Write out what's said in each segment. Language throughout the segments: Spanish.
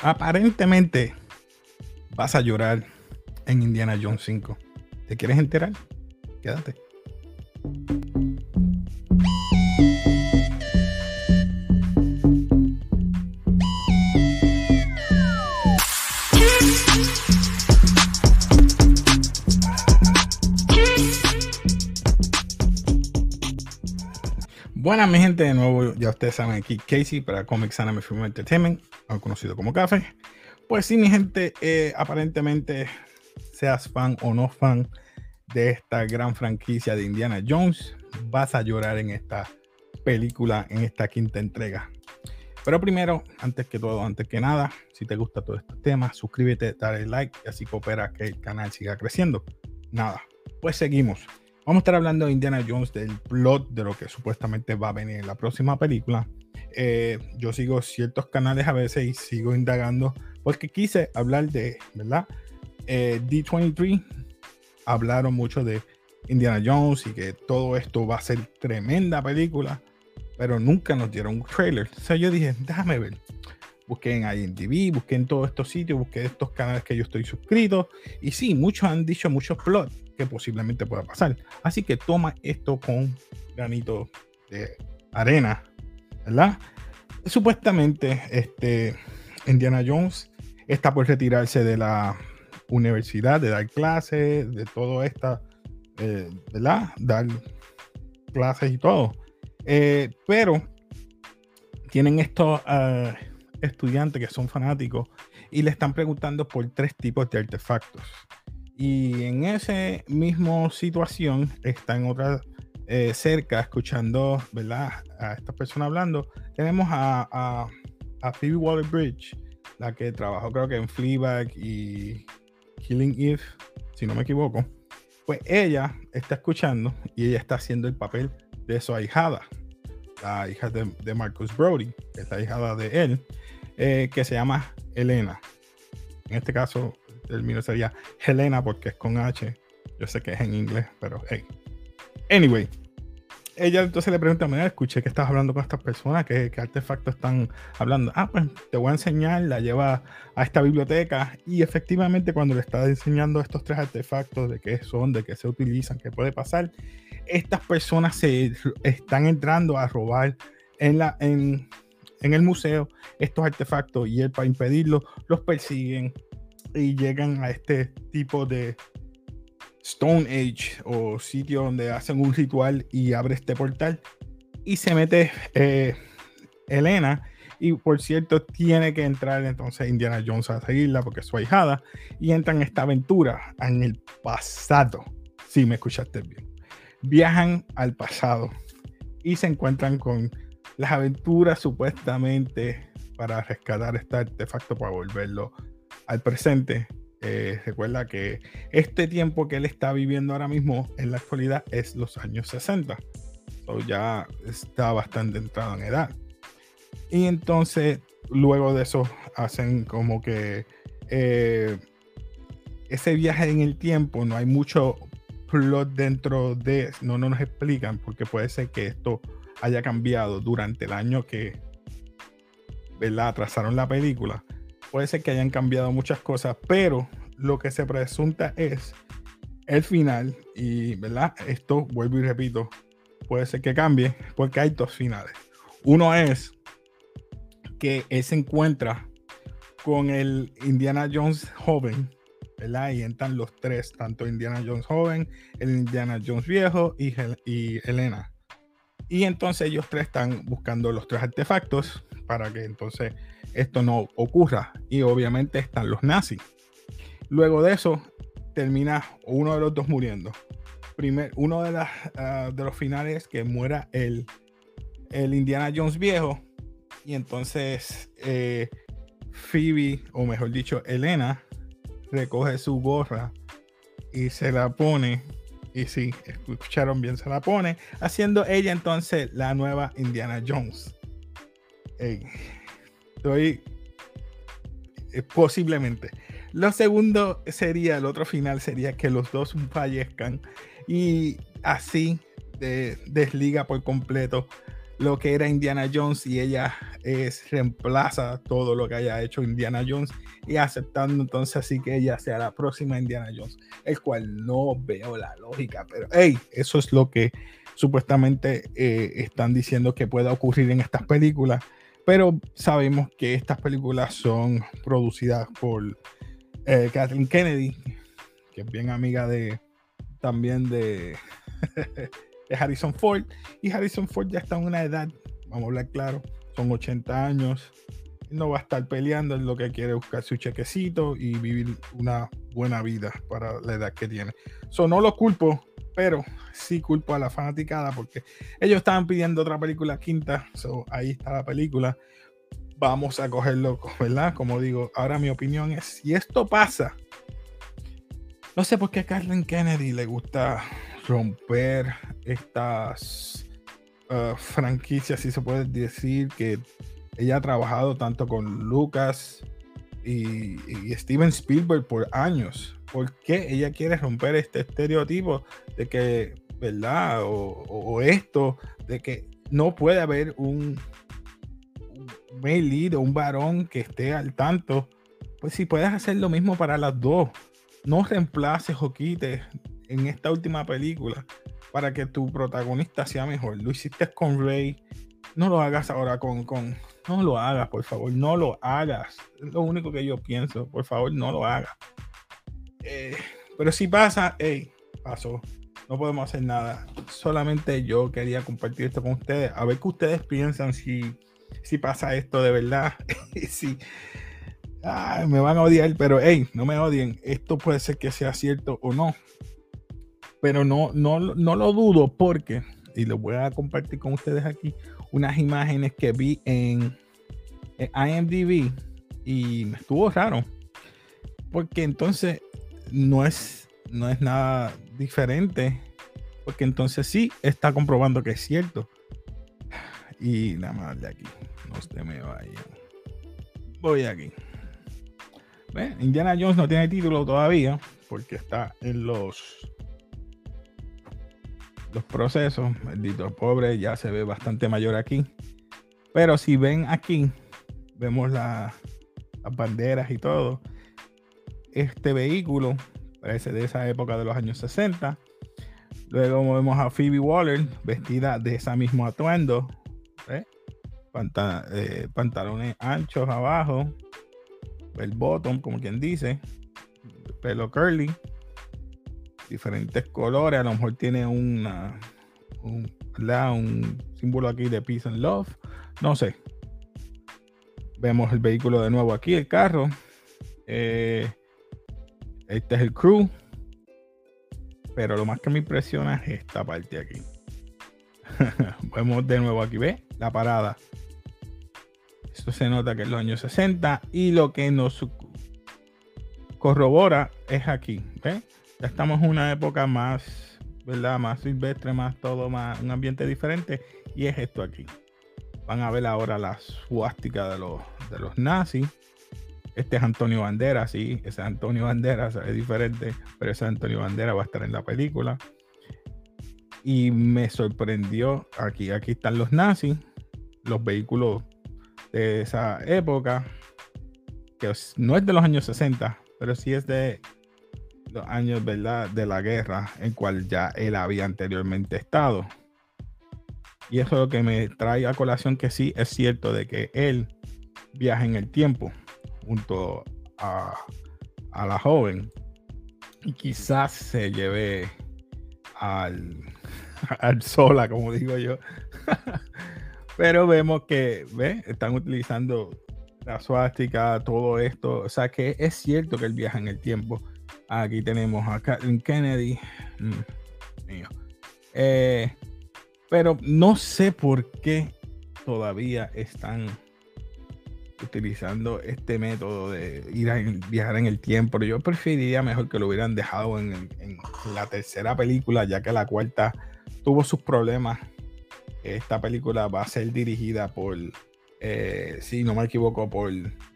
Aparentemente vas a llorar en Indiana Jones 5. ¿Te quieres enterar? Quédate. Buenas, mi gente, de nuevo, ya ustedes saben aquí Casey para Comics Anime Film Entertainment, conocido como Café. Pues sí, mi gente, eh, aparentemente seas fan o no fan de esta gran franquicia de Indiana Jones, vas a llorar en esta película, en esta quinta entrega. Pero primero, antes que todo, antes que nada, si te gusta todo este tema, suscríbete, dale like y así coopera que el canal siga creciendo. Nada, pues seguimos. Vamos a estar hablando de Indiana Jones, del plot de lo que supuestamente va a venir en la próxima película. Eh, yo sigo ciertos canales a veces y sigo indagando porque quise hablar de, ¿verdad? Eh, D23 hablaron mucho de Indiana Jones y que todo esto va a ser tremenda película, pero nunca nos dieron un trailer. O sea, yo dije, déjame ver. Busqué en IMDb, busqué en todos estos sitios, busqué estos canales que yo estoy suscrito. Y sí, muchos han dicho muchos plots que posiblemente pueda pasar. Así que toma esto con granito de arena, ¿verdad? Supuestamente, este, Indiana Jones está por retirarse de la universidad, de dar clases, de todo esta, eh, ¿verdad? Dar clases y todo. Eh, pero tienen estos ah, estudiantes que son fanáticos y le están preguntando por tres tipos de artefactos. Y en esa misma situación está en otra eh, cerca, escuchando ¿verdad? a esta persona hablando. Tenemos a, a, a Phoebe Waller Bridge, la que trabajó creo que en Fleabag y Killing Eve, si no me equivoco. Pues ella está escuchando y ella está haciendo el papel de su ahijada, la hija de, Marcus Brody, la hijada de él, eh, que se llama Elena. En este caso, el mío sería Helena porque es con H. Yo sé que es en inglés, pero hey. Anyway, ella entonces le pregunta, mira, escuché que estás hablando con estas personas, ¿qué, artefactos están hablando? Ah, pues te voy a enseñar, la lleva a esta biblioteca y efectivamente cuando le está enseñando estos tres artefactos, de qué son, de qué se utilizan, qué puede pasar, estas personas se están entrando a robar en, la, en, en el museo estos artefactos y él para impedirlo los persiguen y llegan a este tipo de Stone Age o sitio donde hacen un ritual y abre este portal y se mete eh, Elena y por cierto tiene que entrar entonces Indiana Jones a seguirla porque es su ahijada y entran en esta aventura en el pasado. Si me escuchaste bien. Viajan al pasado y se encuentran con las aventuras supuestamente para rescatar este artefacto para volverlo al presente. Eh, recuerda que este tiempo que él está viviendo ahora mismo en la actualidad es los años 60. So ya está bastante entrado en edad. Y entonces, luego de eso, hacen como que eh, ese viaje en el tiempo, no hay mucho plot dentro de, no, no nos explican, porque puede ser que esto haya cambiado durante el año que ¿verdad? atrasaron la película puede ser que hayan cambiado muchas cosas, pero lo que se presunta es el final y, ¿verdad? Esto, vuelvo y repito, puede ser que cambie porque hay dos finales. Uno es que él se encuentra con el Indiana Jones joven, ¿verdad? Y entran los tres, tanto Indiana Jones joven, el Indiana Jones viejo y, y Elena. Y entonces ellos tres están buscando los tres artefactos para que entonces esto no ocurra. Y obviamente están los nazis. Luego de eso, termina uno de los dos muriendo. Primer, uno de, ah, de los finales que muera el, el Indiana Jones viejo. Y entonces eh, Phoebe, o mejor dicho, Elena, recoge su gorra y se la pone. Y si escucharon bien, se la pone, haciendo ella entonces la nueva Indiana Jones. Estoy eh, posiblemente. Lo segundo sería, el otro final sería que los dos fallezcan y así desliga por completo lo que era Indiana Jones y ella es, reemplaza todo lo que haya hecho Indiana Jones y aceptando entonces así que ella sea la próxima Indiana Jones, el cual no veo la lógica, pero hey, eso es lo que supuestamente eh, están diciendo que pueda ocurrir en estas películas, pero sabemos que estas películas son producidas por eh, Kathleen Kennedy, que es bien amiga de también de de Harrison Ford. Y Harrison Ford ya está en una edad, vamos a hablar claro, son 80 años. No va a estar peleando, en lo que quiere buscar su chequecito y vivir una buena vida para la edad que tiene. So, no lo culpo, pero sí culpo a la fanaticada porque ellos estaban pidiendo otra película quinta. So, ahí está la película. Vamos a cogerlo, ¿verdad? Como digo, ahora mi opinión es: si esto pasa, no sé por qué a Carlin Kennedy le gusta romper estas uh, franquicias, si se puede decir, que ella ha trabajado tanto con Lucas y, Steven Spielberg por años. ¿Por qué ella quiere romper este estereotipo de que, ¿verdad? O, esto, de que no puede haber un, un male lead o un varón que esté al tanto. Pues si puedes hacer lo mismo para las dos, no reemplaces o quites en esta última película para que tu protagonista sea mejor. Lo hiciste con Rey. No lo hagas ahora con, con. No lo hagas, por favor. No lo hagas. Es lo único que yo pienso. Por favor, no lo hagas. Eh, pero si pasa, hey, pasó. No podemos hacer nada. Solamente yo quería compartir esto con ustedes. A ver qué ustedes piensan si, si pasa esto de verdad. si, me van a odiar, pero hey, no me odien. Esto puede ser que sea cierto o no pero no, no, no lo dudo porque, y lo voy a compartir con ustedes aquí, unas imágenes que vi en, IMDb y me estuvo raro. Porque entonces no es, no es nada diferente. Porque entonces sí está comprobando que es cierto. Y nada más de aquí. No se me vaya. Voy aquí. Indiana Jones no tiene título todavía. Porque está en los los procesos. El editor pobre ya se ve bastante mayor aquí. Pero si ven aquí, vemos las banderas y todo. Este vehículo parece de esa época de los años 60. Luego vemos a Phoebe Waller vestida de esa misma atuendo. Eh, pantalones anchos abajo. El bottom, como quien dice. Pelo curly diferentes colores. A lo mejor tiene un, un símbolo aquí de peace and love. No sé. Vemos el vehículo de nuevo aquí, el carro. Eh, este es el crew. Pero lo más que me impresiona es esta parte aquí. Vemos de nuevo aquí, ¿ve? La parada. Esto se nota que es los años 60 y lo que nos corrobora es aquí, ¿ve? Ya estamos en una época más, ¿verdad? Más silvestre, más todo, más un ambiente diferente. Y es esto aquí. Van a ver ahora la suástica de los, de los nazis. Este es Antonio Banderas, sí, ese es Antonio Banderas, es diferente, pero ese Antonio Banderas va a estar en la película. Y me sorprendió, aquí, aquí están los nazis, los vehículos de esa época, que no es de los años 60, pero sí es de los años ¿verdad? de la guerra en cual ya él había anteriormente estado. Y eso es lo que me trae a colación que sí es cierto de que él viaja en el tiempo junto a, a la joven y quizás se lleve al, al sola, como digo yo. Pero vemos que ¿ve? están utilizando la suástica, todo esto. O sea que es cierto que él viaja en el tiempo. Aquí tenemos a Kathleen Kennedy. Mm, eh, pero no sé por qué todavía están utilizando este método de ir a viajar en el tiempo. Yo preferiría mejor que lo hubieran dejado en, la tercera película, ya que la cuarta tuvo sus problemas. Esta película va a ser dirigida por, eh, si no me equivoco, por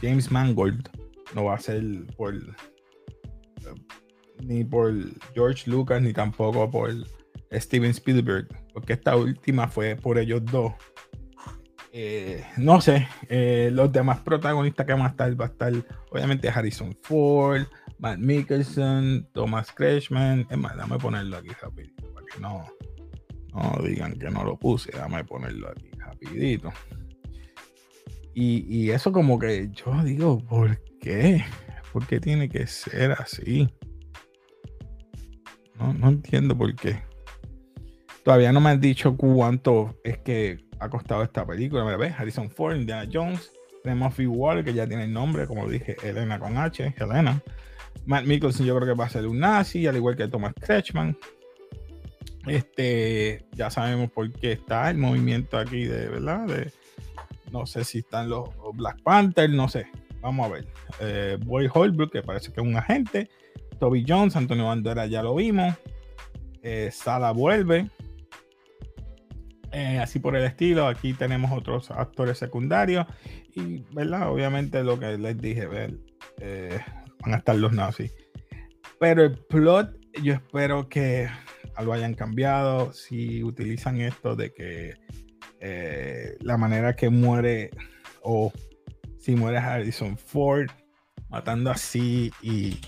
James Mangold. No va a ser por ni por George Lucas, ni tampoco por Steven Spielberg, porque esta última fue por ellos dos. eh, no sé, eh, los demás protagonistas que van a estar, va a estar obviamente Harrison Ford, Matt Mikkelsen, Thomas Kretschmann. Es más, dame ponerlo aquí rapidito para que no, no digan que no lo puse. Dame ponerlo aquí rapidito. Y, y eso como que yo digo, ¿por qué? ¿Por qué tiene que ser así? No, entiendo por qué. Todavía no me han dicho cuánto es que ha costado esta película. Me ves, Harrison Ford, Indiana Jones, Phil Waller, que ya tiene el nombre, como dije, Elena con H, Helena. Matt Mikkelsen, yo creo que va a ser un nazi, al igual que Thomas Kretschmann. Este, ya sabemos por qué está el movimiento aquí de, ¿verdad? De, no sé si están los, Black Panther, no sé. Vamos a ver. Eh, Boy Holbrook, que parece que es un agente. Toby Jones, Antonio Bandera ya lo vimos. Eh, Sala vuelve. Eh, así por el estilo. Aquí tenemos otros actores secundarios. Y, ¿verdad? Obviamente lo que les dije, ver, van a estar los nazis. Pero el plot, yo espero que lo hayan cambiado. Si utilizan esto de que la manera que muere o si muere Harrison Ford matando así y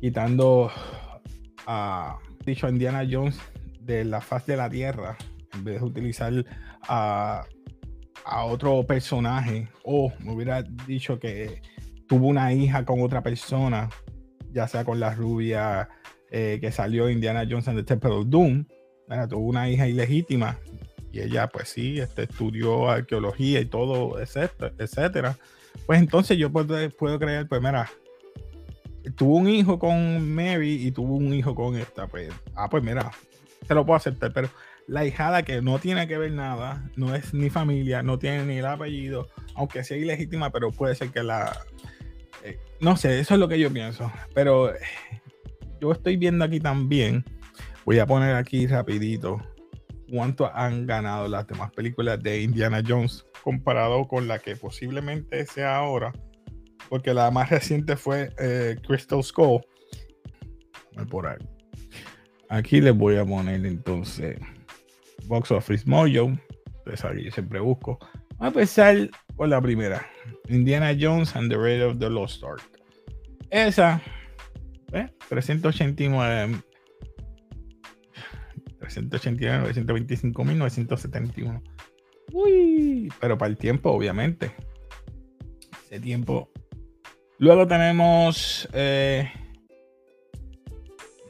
quitando a Indiana Jones de la faz de la tierra en vez de utilizar a, otro personaje o me hubiera dicho que tuvo una hija con otra persona ya sea con la rubia eh, que salió Indiana Jones en The Temple of Doom tuvo una hija ilegítima y ella pues sí este, estudió arqueología y todo etcétera, pues entonces yo puedo, puedo creer pues mira tuvo un hijo con Mary y tuvo un hijo con esta, pues, ah, pues mira, se lo puedo aceptar, pero la hijada que no tiene que ver nada, no es ni familia, no tiene ni el apellido, aunque sea ilegítima, pero puede ser que la... Eh, no sé, eso es lo que yo pienso, pero yo estoy viendo aquí también, voy a poner aquí rapidito cuánto han ganado las demás películas de Indiana Jones comparado con la que posiblemente sea ahora porque la más reciente fue eh, Crystal Skull. Por ahí. Aquí les voy a poner entonces Box Office Mojo. Entonces aquí yo siempre busco. Vamos a empezar por la primera. Indiana Jones and the Raid of the Lost Ark. Esa, ¿eh? 389 389, 925 971. Uy, pero para el tiempo, obviamente. Ese tiempo Luego tenemos eh,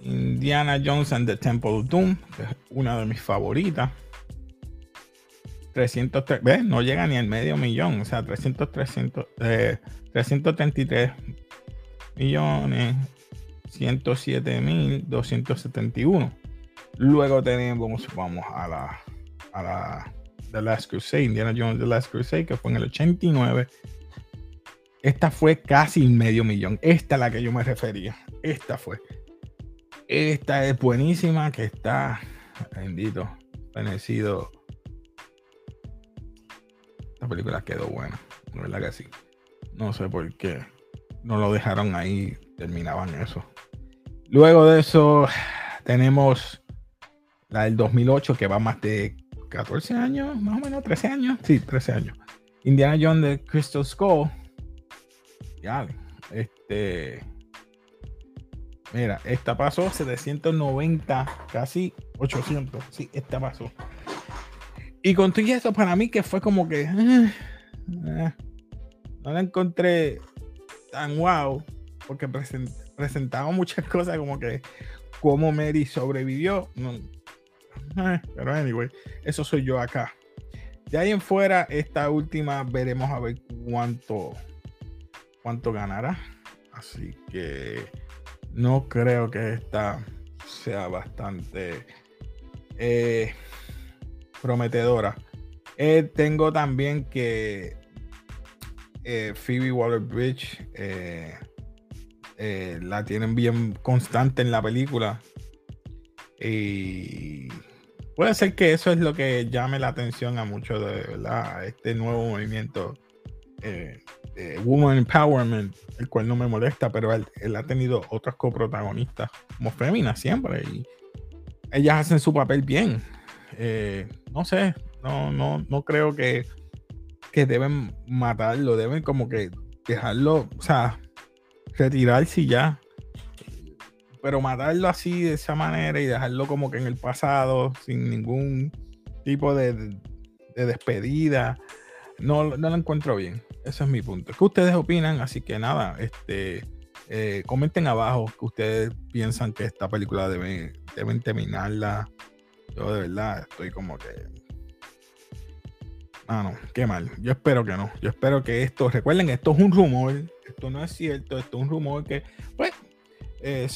Indiana Jones and the Temple of Doom, que es una de mis favoritas. 303, ¿ves? No llega ni al medio millón, o sea, 300, 300, 333 millones, 107 mil 271. Luego tenemos, vamos a la, a la The Last Crusade, Indiana Jones The Last Crusade, que fue en el 89, esta fue casi medio millón. Esta es la que yo me refería. Esta fue. Esta es buenísima, que está, bendito, bendecido. Esta película quedó buena, ¿no verdad que sí. No sé por qué no lo dejaron ahí, terminaban eso. Luego de eso, tenemos la del 2008, que va más de 14 años, más o menos 13 años. Sí, 13 años. Indiana Jones de Crystal Skull ya, este. Mira, esta pasó 790, casi 800. Sí, esta pasó. Y con todo eso, para mí que fue como que. Eh, eh, no la encontré tan wow. Porque presentaba muchas cosas como que. Cómo Mary sobrevivió. Eh, pero anyway, eso soy yo acá. De ahí en fuera, esta última veremos a ver cuánto cuánto ganará. Así que no creo que esta sea bastante eh, prometedora. Eh, tengo también que eh, Phoebe Waller Bridge la tienen bien constante en la película. Y puede ser que eso es lo que llame la atención a muchos de ¿verdad? este nuevo movimiento eh, Woman Empowerment, el cual no me molesta, pero él, ha tenido otras coprotagonistas como féminas siempre y ellas hacen su papel bien. eh, no sé, no, no, no creo que, que deben matarlo, deben como que dejarlo, o sea, retirarse ya. Pero matarlo así de esa manera y dejarlo como que en el pasado, sin ningún tipo de, despedida, no, no lo encuentro bien. Ese es mi punto. ¿Qué ustedes opinan? Así que nada, este, eh, comenten abajo que ustedes piensan que esta película debe, deben terminarla. Yo de verdad estoy como que Ah, no, qué mal. Yo espero que no. Yo espero que esto, recuerden, esto es un rumor, esto no es cierto, esto es un rumor que, pues, eh,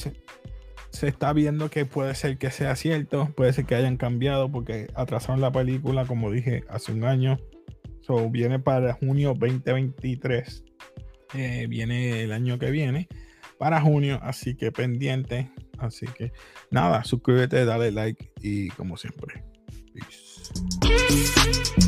se, está viendo que puede ser que sea cierto, puede ser que hayan cambiado porque atrasaron la película, como dije, hace un año. So, viene para junio 2023. Eh, viene el año que viene para junio, así que pendiente. Así que nada, suscríbete, dale like y como siempre. Peace.